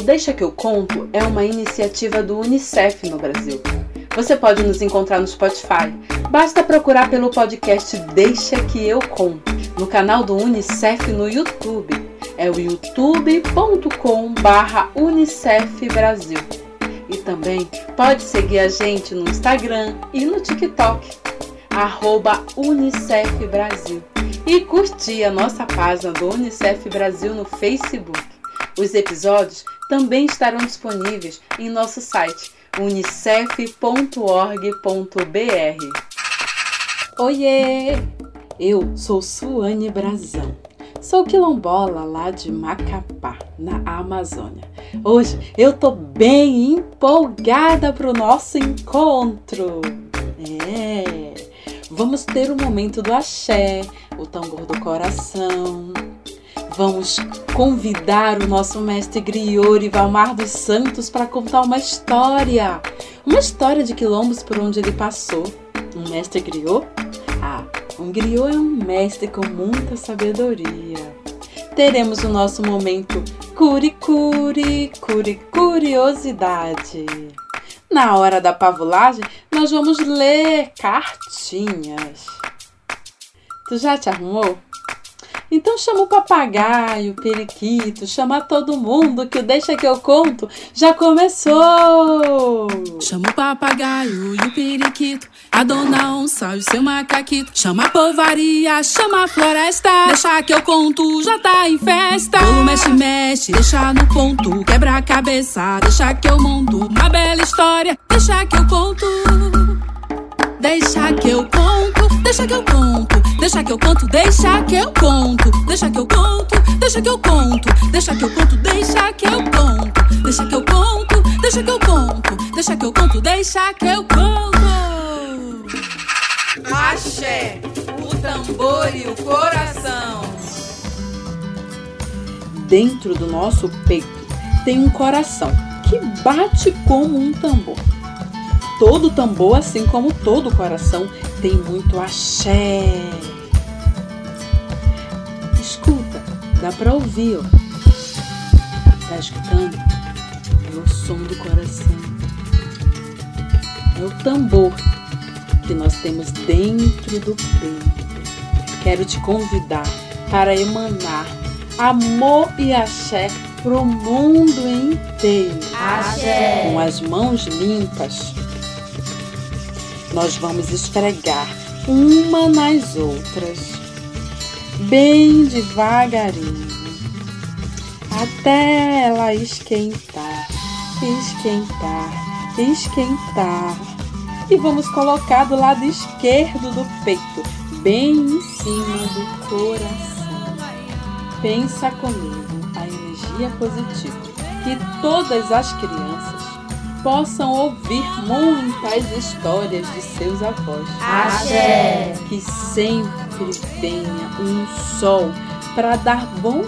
O Deixa que eu conto é uma iniciativa do UNICEF no Brasil. Você pode nos encontrar no Spotify. Basta procurar pelo podcast Deixa que eu conto no canal do UNICEF no YouTube. É o youtube.com/unicef Brasil. E também pode seguir a gente no Instagram e no TikTok, arroba Unicef Brasil. E curtir a nossa página do Unicef Brasil no Facebook. Os episódios também estarão disponíveis em nosso site unicef.org.br. Oiê! Eu sou Suane Brazão. Sou quilombola lá de Macapá, na Amazônia. Hoje eu tô bem empolgada para o nosso encontro. É, vamos ter o momento do axé, o tambor do coração, Vamos convidar o nosso mestre griot Valmar dos Santos para contar uma história. Uma história de quilombos por onde ele passou. Um mestre griot? Ah, um griot é um mestre com muita sabedoria. Teremos o nosso momento curi-curi, curi-curiosidade. Na hora da pavulagem, nós vamos ler cartinhas. Tu já te arrumou? Então chama o papagaio, o periquito, chama todo mundo que o Deixa que eu conto já começou! Chama o papagaio e o periquito, a dona onça e o seu macaquito. Chama a povaria, chama a floresta, deixa que eu conto, já tá em festa. Bolo mexe, mexe, deixa no ponto, quebra a cabeça, deixa que eu monto uma bela história, deixa que eu conto. Deixa que eu conto, deixa que eu conto, deixa que eu conto, deixa que eu conto, deixa que eu conto, deixa que eu conto, deixa que eu conto, deixa que eu conto, deixa que eu conto, deixa que eu conto, deixa que eu conto, deixa que eu conto. Axé, o tambor e o coração. Dentro do nosso peito tem um coração que bate como um tambor todo tambor, assim como todo coração, tem muito axé. Escuta, dá pra ouvir, ó. Tá escutando? É o som do coração. É o tambor que nós temos dentro do peito. Quero te convidar para emanar amor e axé pro mundo inteiro. Axé. Com as mãos limpas nós vamos esfregar uma nas outras, bem devagarinho, até ela esquentar, esquentar, esquentar. E vamos colocar do lado esquerdo do peito, bem em cima do coração. Pensa comigo a energia positiva que todas as crianças possam ouvir muitas histórias de seus avós. Axé! Que sempre venha um sol para dar bom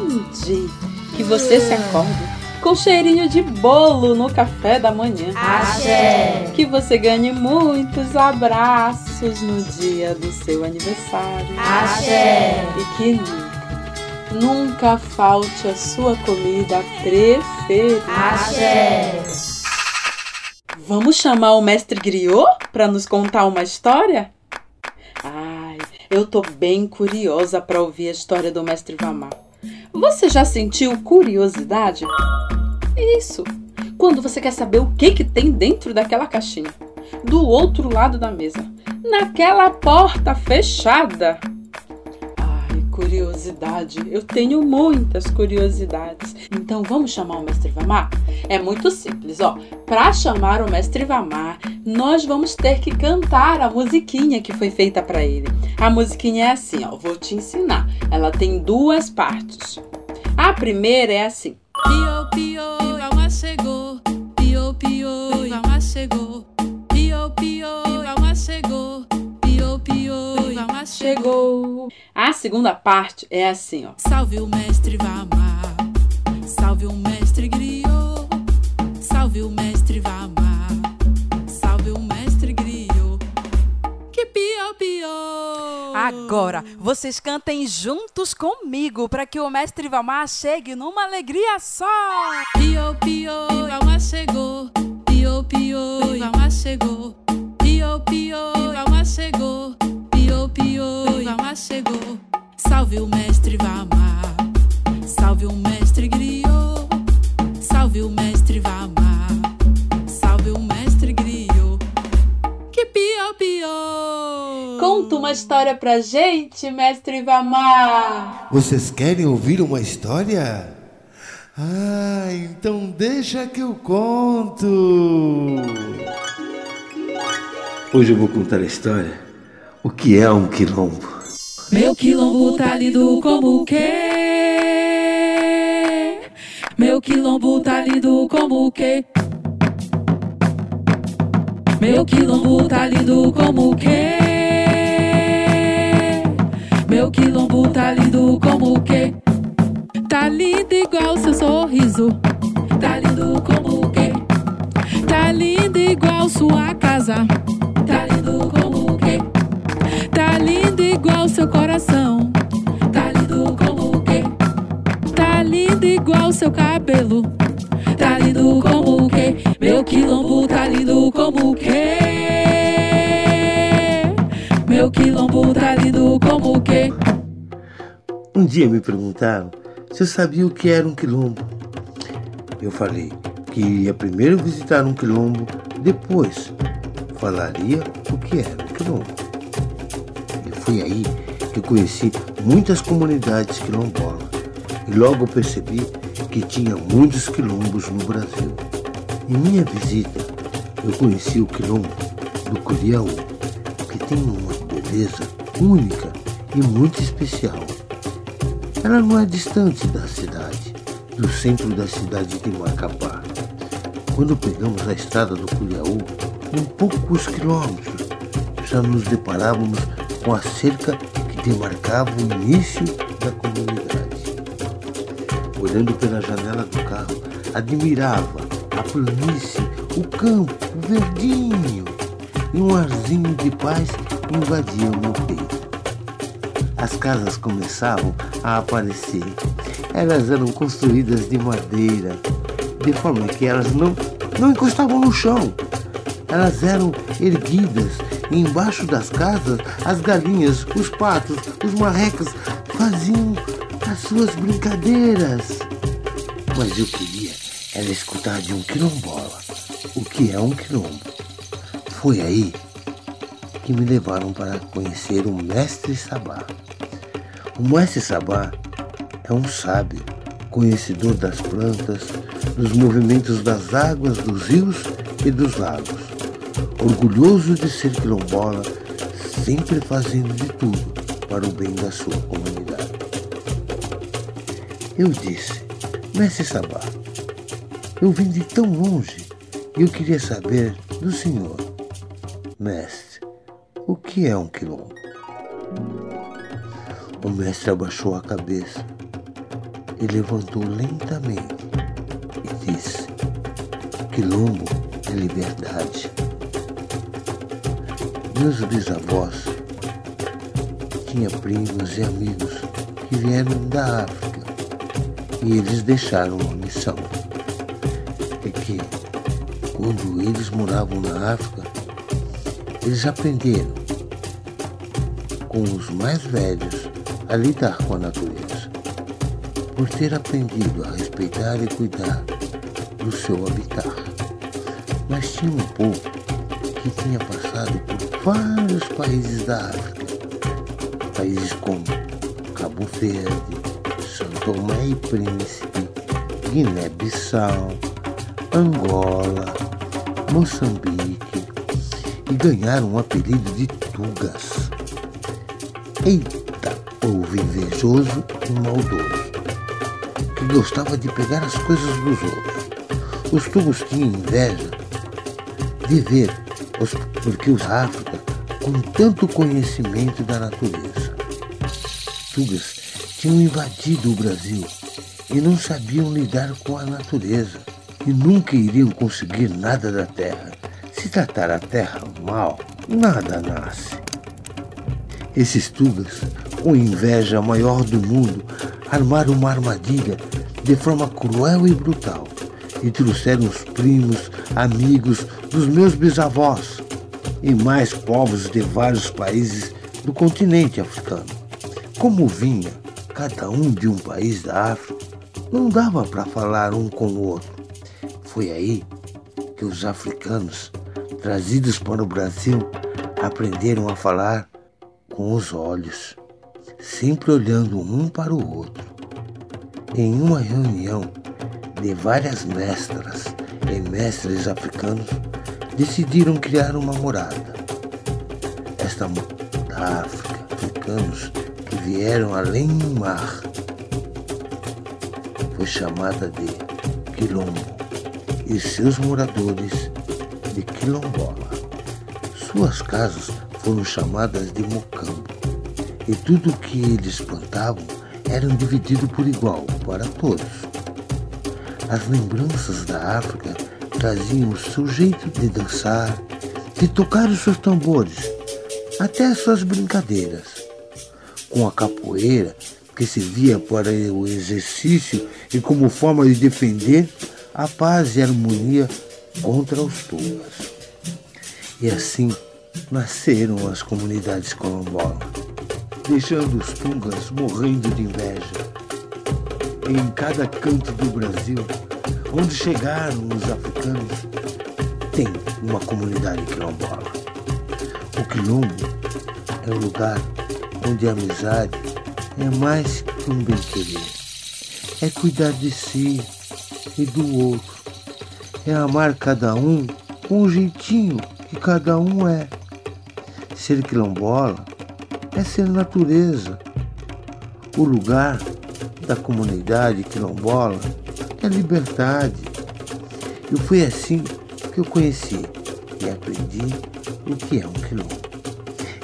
dia. Que você se acorde com cheirinho de bolo no café da manhã. Axé! Que você ganhe muitos abraços no dia do seu aniversário. Axé! E que nunca, nunca falte a sua comida preferida. Axé! Vamos chamar o mestre Griot para nos contar uma história? Ai, eu tô bem curiosa para ouvir a história do mestre Vamar. Você já sentiu curiosidade? Isso. Quando você quer saber o que que tem dentro daquela caixinha, do outro lado da mesa, naquela porta fechada curiosidade. Eu tenho muitas curiosidades. Então vamos chamar o mestre Vamar? É muito simples, ó. Para chamar o mestre Vamar, nós vamos ter que cantar a musiquinha que foi feita para ele. A musiquinha é assim, ó. Vou te ensinar. Ela tem duas partes. A primeira é assim. Pio, pio, Vamar chegou. Pio, pio, chegou. Pio, pio, Ivalma chegou. Chegou. A segunda parte é assim, ó. Salve o mestre Vamar. Salve o mestre Griot. Salve o mestre Vamar. Salve o mestre Griot. Que pio, pio. Agora, vocês cantem juntos comigo para que o mestre Valmar chegue numa alegria só. Pio, pio, Valmar chegou. Pio, pio, Valmar chegou. Pio, pio, Valmar chegou. Pio, pio, Valmar chegou. Salve o mestre Valmar. Salve o mestre Griot. Salve o mestre Valmar. Salve o mestre Griot. Que pio, pio. Conta uma história pra gente, mestre Vamar. Vocês querem ouvir uma história? Ah, então deixa que eu conto. Hoje eu vou contar a história. O que é um quilombo? Meu quilombo tá lindo como o quê? Meu quilombo tá lindo como o quê? Meu quilombo tá lindo como o quê? Meu quilombo tá lindo como o quê? Tá lindo igual seu sorriso. Tá lindo como o quê? Tá lindo igual sua casa. Igual seu coração. Tá lindo como o quê? Tá lindo igual seu cabelo. Tá lindo como o quê? Meu quilombo tá lindo como o quê? Meu quilombo tá lindo como o quê? Um dia me perguntaram se eu sabia o que era um quilombo. Eu falei que iria primeiro visitar um quilombo, depois falaria o que era um quilombo. Foi aí que conheci muitas comunidades quilombolas e logo percebi que tinha muitos quilombos no Brasil. Em minha visita, eu conheci o quilombo do Curiaú, que tem uma beleza única e muito especial. Ela não é distante da cidade, do centro da cidade de Macapá. Quando pegamos a estrada do Curiaú, em poucos quilômetros, já nos deparávamos com a cerca que demarcava o início da comunidade. Olhando pela janela do carro, admirava a planície, o campo, o verdinho, e um arzinho de paz invadia o meu peito. As casas começavam a aparecer. Elas eram construídas de madeira, de forma que elas não, não encostavam no chão. Elas eram erguidas embaixo das casas as galinhas, os patos, os marrecas faziam as suas brincadeiras. Mas eu queria era escutar de um quilombola o que é um quilombo. Foi aí que me levaram para conhecer o mestre Sabá. O mestre Sabá é um sábio, conhecedor das plantas, dos movimentos das águas, dos rios e dos lagos. Orgulhoso de ser quilombola, sempre fazendo de tudo para o bem da sua comunidade. Eu disse, mestre Sabá, eu vim de tão longe e eu queria saber do senhor, mestre, o que é um quilombo? O mestre abaixou a cabeça e levantou lentamente e disse: Quilombo é liberdade. Meus bisavós tinham primos e amigos que vieram da África e eles deixaram uma missão. É que quando eles moravam na África, eles aprenderam com os mais velhos a lidar com a natureza, por ter aprendido a respeitar e cuidar do seu habitat. Mas tinha um povo que tinha passado por vários países da África, países como Cabo Verde, São Tomé e Príncipe, Guiné-Bissau, Angola, Moçambique e ganharam o apelido de Tugas. Eita! povo invejoso e maldoso, que gostava de pegar as coisas dos outros. Os tubos tinham inveja de ver os porquês África com tanto conhecimento da natureza. Tugas tinham invadido o Brasil e não sabiam lidar com a natureza e nunca iriam conseguir nada da terra. Se tratar a terra mal, nada nasce. Esses Tugas, com inveja maior do mundo, armaram uma armadilha de forma cruel e brutal e trouxeram os primos, amigos dos meus bisavós e mais povos de vários países do continente africano. Como vinha cada um de um país da África, não dava para falar um com o outro. Foi aí que os africanos, trazidos para o Brasil, aprenderam a falar com os olhos, sempre olhando um para o outro. Em uma reunião de várias mestras e mestres africanos, decidiram criar uma morada. Esta da África, africanos que vieram além do mar, foi chamada de Quilombo e seus moradores de Quilombola. Suas casas foram chamadas de Mocambo e tudo o que eles plantavam eram dividido por igual para todos. As lembranças da África traziam o seu jeito de dançar, de tocar os seus tambores, até as suas brincadeiras. Com a capoeira, que servia para o exercício e como forma de defender a paz e a harmonia contra os tugas. E assim nasceram as comunidades quilombolas, deixando os tungas morrendo de inveja. Em cada canto do Brasil, onde chegaram os africanos, tem uma comunidade quilombola. O quilombo é o lugar onde a amizade é mais que um bem-querer. É cuidar de si e do outro. É amar cada um com o jeitinho que cada um é. Ser quilombola é ser natureza. O lugar da comunidade quilombola é liberdade. E foi assim que eu conheci e aprendi o que é um quilombo.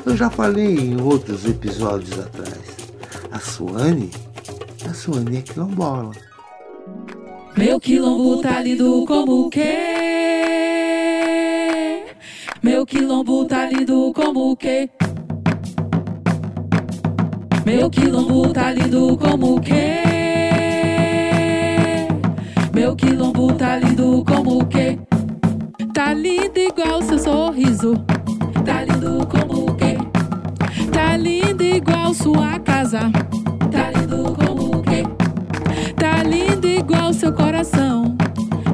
Eu já falei em outros episódios atrás. A Suane, a Suane é quilombola. Meu quilombo tá lindo como o quê? Meu quilombo tá lindo como o quê? Meu quilombo tá lindo como o quê? Meu quilombo tá lindo como o quê? Tá lindo igual seu sorriso. Tá lindo como o quê? Tá lindo igual sua casa. Tá lindo como o quê? Tá lindo igual seu coração.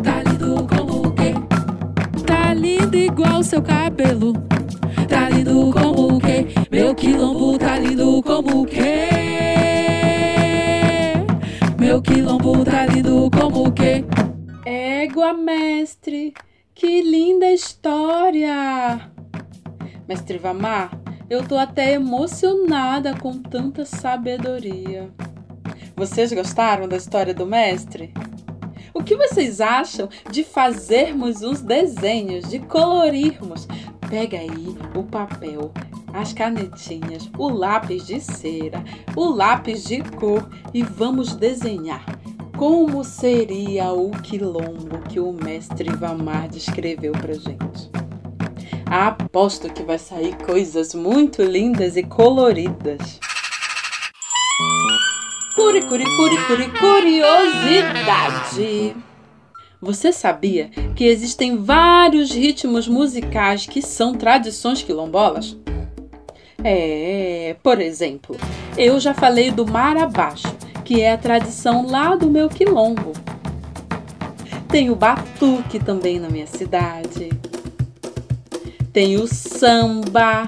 Tá lindo como o quê? Tá lindo igual seu cabelo. Tá lindo como o quê? Meu quilombo tá lindo como o quê? Meu quilombo lindo como o quê? Égua, mestre, que linda história! Mestre Vamar, eu tô até emocionada com tanta sabedoria. Vocês gostaram da história do mestre? O que vocês acham de fazermos uns desenhos, de colorirmos? Pega aí o papel, as canetinhas, o lápis de cera, o lápis de cor e vamos desenhar como seria o quilombo que o mestre Vamar descreveu pra gente. Aposto que vai sair coisas muito lindas e coloridas. Curi, curi, curi, curi, curiosidade! Você sabia que existem vários ritmos musicais que são tradições quilombolas? É, por exemplo, eu já falei do mar abaixo, que é a tradição lá do meu quilombo. Tem o batuque também na minha cidade. Tem o samba.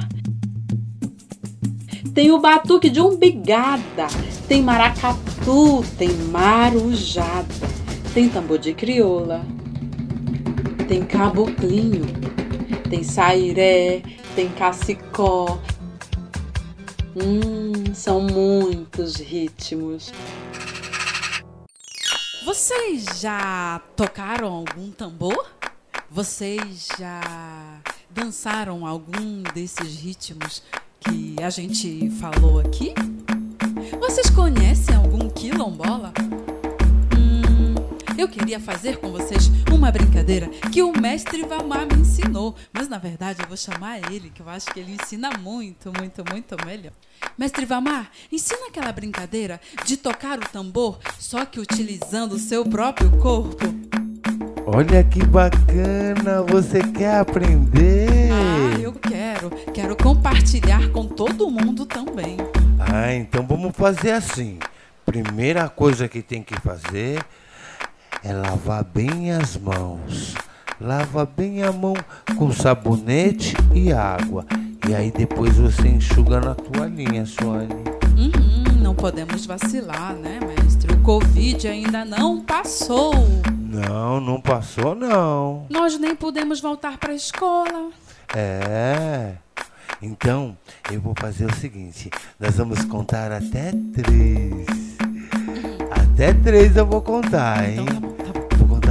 Tem o batuque de umbigada. Tem maracatu, tem marujada. Tem tambor de crioula. Tem caboclinho. Tem sairé, tem cacicó, Hum, são muitos ritmos. Vocês já tocaram algum tambor? vocês já dançaram algum desses ritmos que a gente falou aqui? Vocês conhecem algum quilombola? Eu queria fazer com vocês uma brincadeira que o mestre Vamar me ensinou, mas na verdade eu vou chamar ele, que eu acho que ele ensina muito, muito, muito melhor. Mestre Vamar, ensina aquela brincadeira de tocar o tambor, só que utilizando o seu próprio corpo. Olha que bacana, você quer aprender? Ah, eu quero. Quero compartilhar com todo mundo também. Ah, então vamos fazer assim. Primeira coisa que tem que fazer é lavar bem as mãos. Lava bem a mão com sabonete e água. E aí depois você enxuga na toalhinha, Suane. Uhum, não podemos vacilar, né, mestre? O Covid ainda não passou. Não, não passou não. Nós nem podemos voltar para a escola. É. Então, eu vou fazer o seguinte: nós vamos contar até três. Até três eu vou contar, hein? Então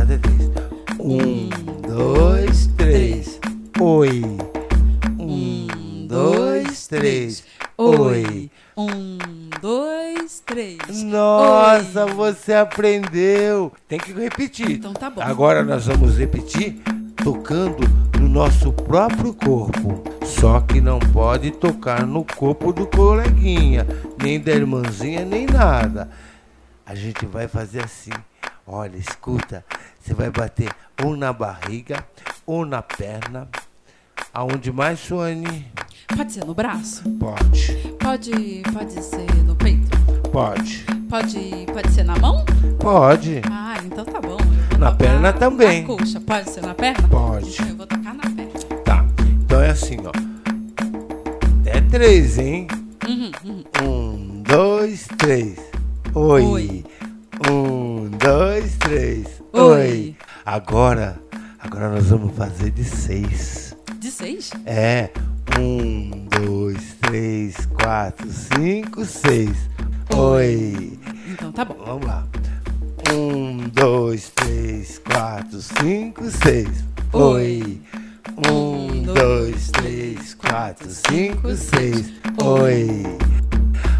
até três. Um, dois, três. Oi. Um, dois, três. Oi. Um, dois, três. Nossa, Oi. você aprendeu. Tem que repetir. Então tá bom. Agora nós vamos repetir tocando no nosso próprio corpo. Só que não pode tocar no corpo do coleguinha, nem da irmãzinha, nem nada. A gente vai fazer assim. Olha, escuta. Você vai bater ou na barriga ou na perna. Aonde mais, Suane? Pode ser no braço? Pode. Pode, pode ser no peito? Pode. Pode, pode ser na mão? Pode. Ah, então tá bom. Na perna também. Na coxa. Pode ser na perna? Pode. Então eu vou tocar na perna. Tá. Então é assim, ó. Até três, hein? Uhum, uhum. Um, dois, três. Oi. Oi. Agora, agora nós vamos fazer de seis. De seis? É. Um, dois, três, quatro, cinco, seis. Oi. Então tá bom. Vamos lá. Um, dois, três, quatro, cinco, seis. Oi. Um, dois, três, quatro, cinco, seis. Oi.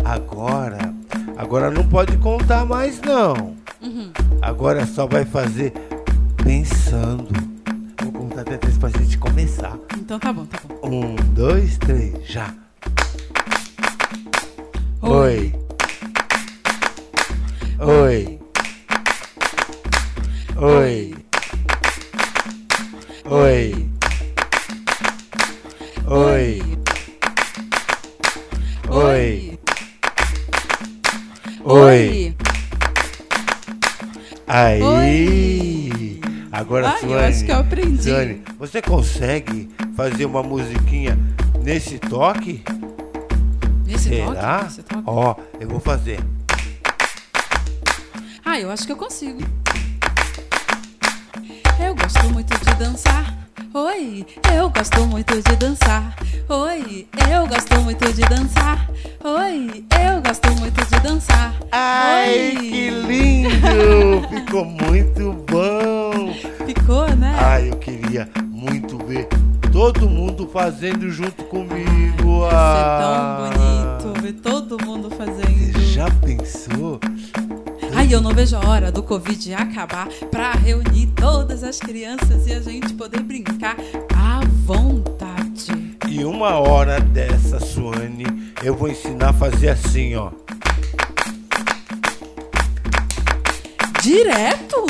Agora, agora não pode contar mais não. Uhum. Agora só vai fazer pensando. Vou contar até três pra gente começar. Então tá bom, tá bom. Um, dois, três, já. Oi. Oi. Oi. Oi. Eu acho que eu aprendi. Suane, você consegue fazer uma musiquinha nesse toque? Nesse Será? toque? Nesse toque? Ó, eu vou fazer. Ah, eu acho que eu consigo. Eu gosto muito de dançar. Oi, eu gosto muito de dançar. Oi, eu gosto muito de dançar. Oi, eu gosto muito de dançar. Ai, Oi. que lindo! Ficou muito bom! Ficou, né? Ai, eu queria muito ver todo mundo fazendo junto comigo. Ser Ah. tão bonito ver todo mundo fazendo. Você já pensou? Ai, eu não vejo a hora do Covid acabar pra reunir todas as crianças e a gente poder brincar à vontade. E uma hora dessa, Suane, eu vou ensinar a fazer assim, ó. Direto?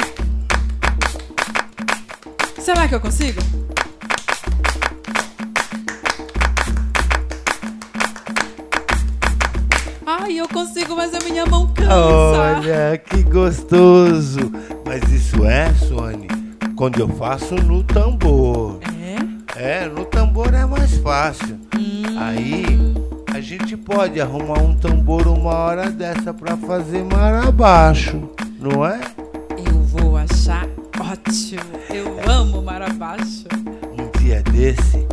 Será que eu consigo? Ai, eu consigo, mas a minha mão cansa. Olha, que gostoso! Mas isso é, Suane, quando eu faço no tambor. É? É, no tambor é mais fácil. Hum. Aí a gente pode arrumar um tambor uma hora dessa pra fazer mar abaixo, não é? Ótimo. Eu amo mar abaixo. Um dia desse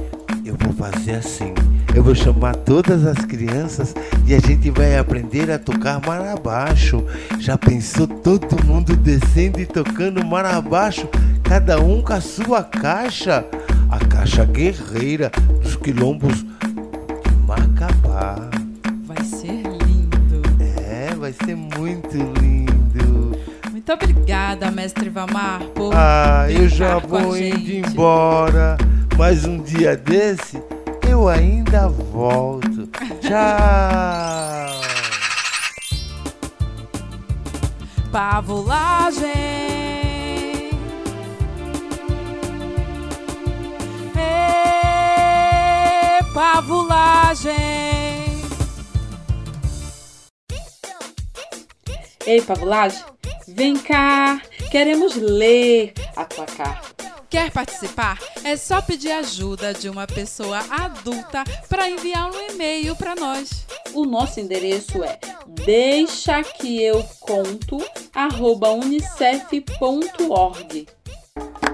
eu vou fazer assim. Eu vou chamar todas as crianças e a gente vai aprender a tocar mar abaixo. Já pensou todo mundo descendo e tocando mar abaixo? cada um com a sua caixa, a caixa guerreira dos quilombos de Macapá. Vai ser lindo. É, vai ser muito lindo. Muito obrigada, mestre Vamar, por Ah, eu já vou indo embora, mas um dia desse eu ainda volto. Tchau. Pavulagem. Ê, pavulagem. Ei, Pavulagem, vem cá. Queremos ler a tua carta. Quer participar? É só pedir ajuda de uma pessoa adulta para enviar um e-mail para nós. O nosso endereço é deixa que eu conto arroba unicef.org.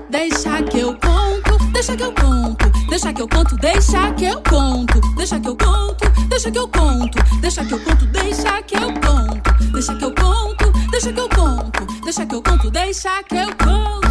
Deixa que eu conto, deixa que eu conto, deixa que eu conto, deixa que eu conto, deixa que eu conto, deixa que eu conto, deixa que eu conto, deixa que eu conto, deixa que eu conto, deixa que eu conto, deixa que eu conto, deixa que eu conto.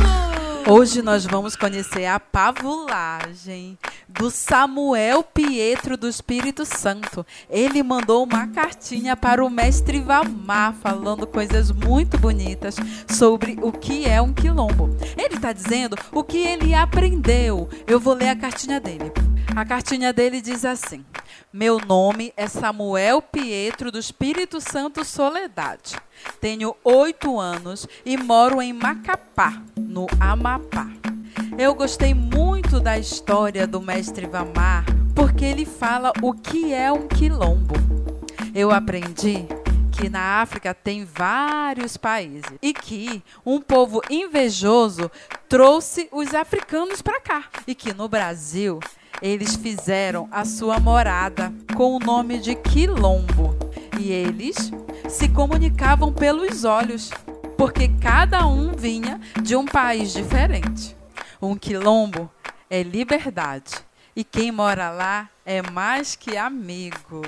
Hoje nós vamos conhecer a pavulagem do Samuel Pietro do Espírito Santo. Ele mandou uma cartinha para o mestre Vamar, falando coisas muito bonitas sobre o que é um quilombo. Ele está dizendo o que ele aprendeu. Eu vou ler a cartinha dele. A cartinha dele diz assim: Meu nome é Samuel Pietro do Espírito Santo Soledade. Tenho oito anos e moro em Macapá, no Amapá. Eu gostei muito da história do mestre Vamar porque ele fala o que é um quilombo. Eu aprendi que na África tem vários países e que um povo invejoso trouxe os africanos para cá e que no Brasil eles fizeram a sua morada com o nome de quilombo e eles se comunicavam pelos olhos porque cada um vinha de um país diferente. Um quilombo é liberdade e quem mora lá é mais que amigo.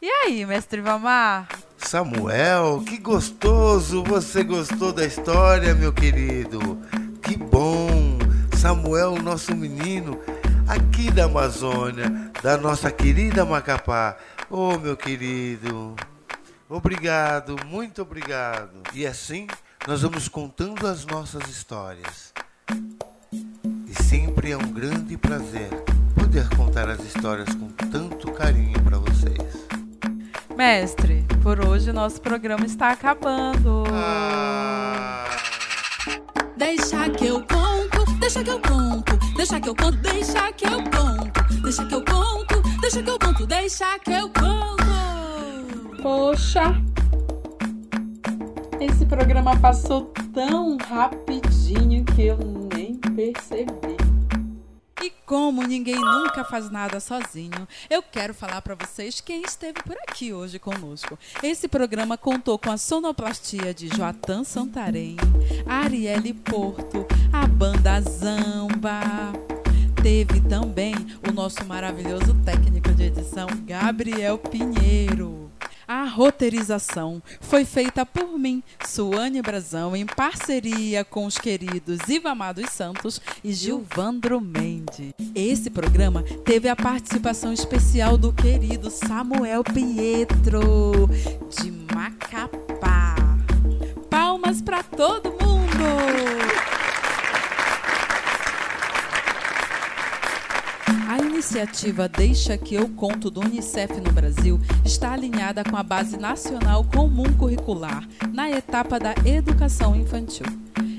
E aí, mestre Vamar? Samuel, que gostoso! Você gostou da história, meu querido? Que bom! Samuel, nosso menino, aqui da Amazônia, da nossa querida Macapá. Oh, meu querido, obrigado, muito obrigado. E assim nós vamos contando as nossas histórias. E sempre é um grande prazer poder contar as histórias com tanto carinho para vocês. Mestre, por hoje o nosso programa está acabando. Ah. Deixa que eu conto, deixa que eu conto, deixa que eu conto, deixa que eu conto, deixa que eu conto, deixa que eu conto, deixa que eu conto. Poxa, esse programa passou tão rapidinho que eu nem percebi. Como ninguém nunca faz nada sozinho, eu quero falar para vocês quem esteve por aqui hoje conosco. Esse programa contou com a sonoplastia de Joatan Santarém, Arielle Porto, a banda Zamba. Teve também o nosso maravilhoso técnico de edição, Gabriel Pinheiro. A roteirização foi feita por mim, Suane Brazão, em parceria com os queridos Ivamar dos Santos e Gilvandro Mendes. Esse programa teve a participação especial do querido Samuel Pietro, de Macapá. Palmas para todo mundo! A iniciativa Deixa que eu conto do Unicef no Brasil está alinhada com a Base Nacional Comum Curricular na etapa da educação infantil.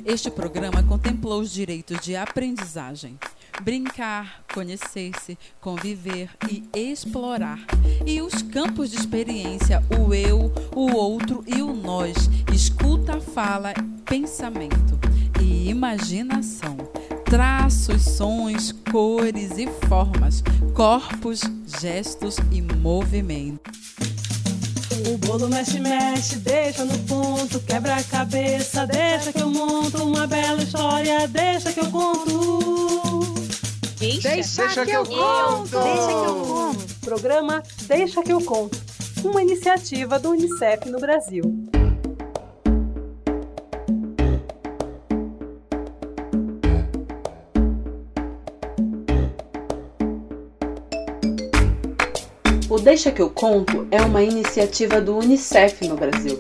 Este programa contemplou os direitos de aprendizagem, brincar, conhecer-se, conviver e explorar, e os campos de experiência, o eu, o outro e o nós, escuta, fala, pensamento e imaginação traços, sons, cores e formas, corpos, gestos e movimentos. O bolo mexe, mexe, deixa no ponto, quebra a cabeça, deixa que eu monto uma bela história, deixa que eu conto. Deixa, Deixa que eu conto! Deixa que eu conto. Programa Deixa que eu conto, uma iniciativa do Unicef no Brasil. Deixa que eu conto é uma iniciativa do UNICEF no Brasil.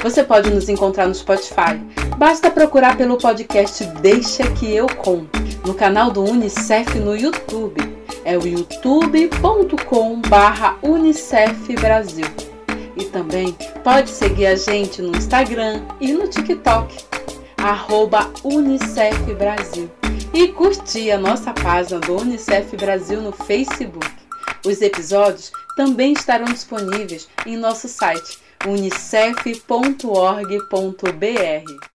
Você pode nos encontrar no Spotify. Basta procurar pelo podcast Deixa que eu conto no canal do UNICEF no YouTube. É o youtube.com/unicef Brasil. E também pode seguir a gente no Instagram e no TikTok, arroba Unicef Brasil. E curtir a nossa página do Unicef Brasil no Facebook. Os episódios também estarão disponíveis em nosso site unicef.org.br.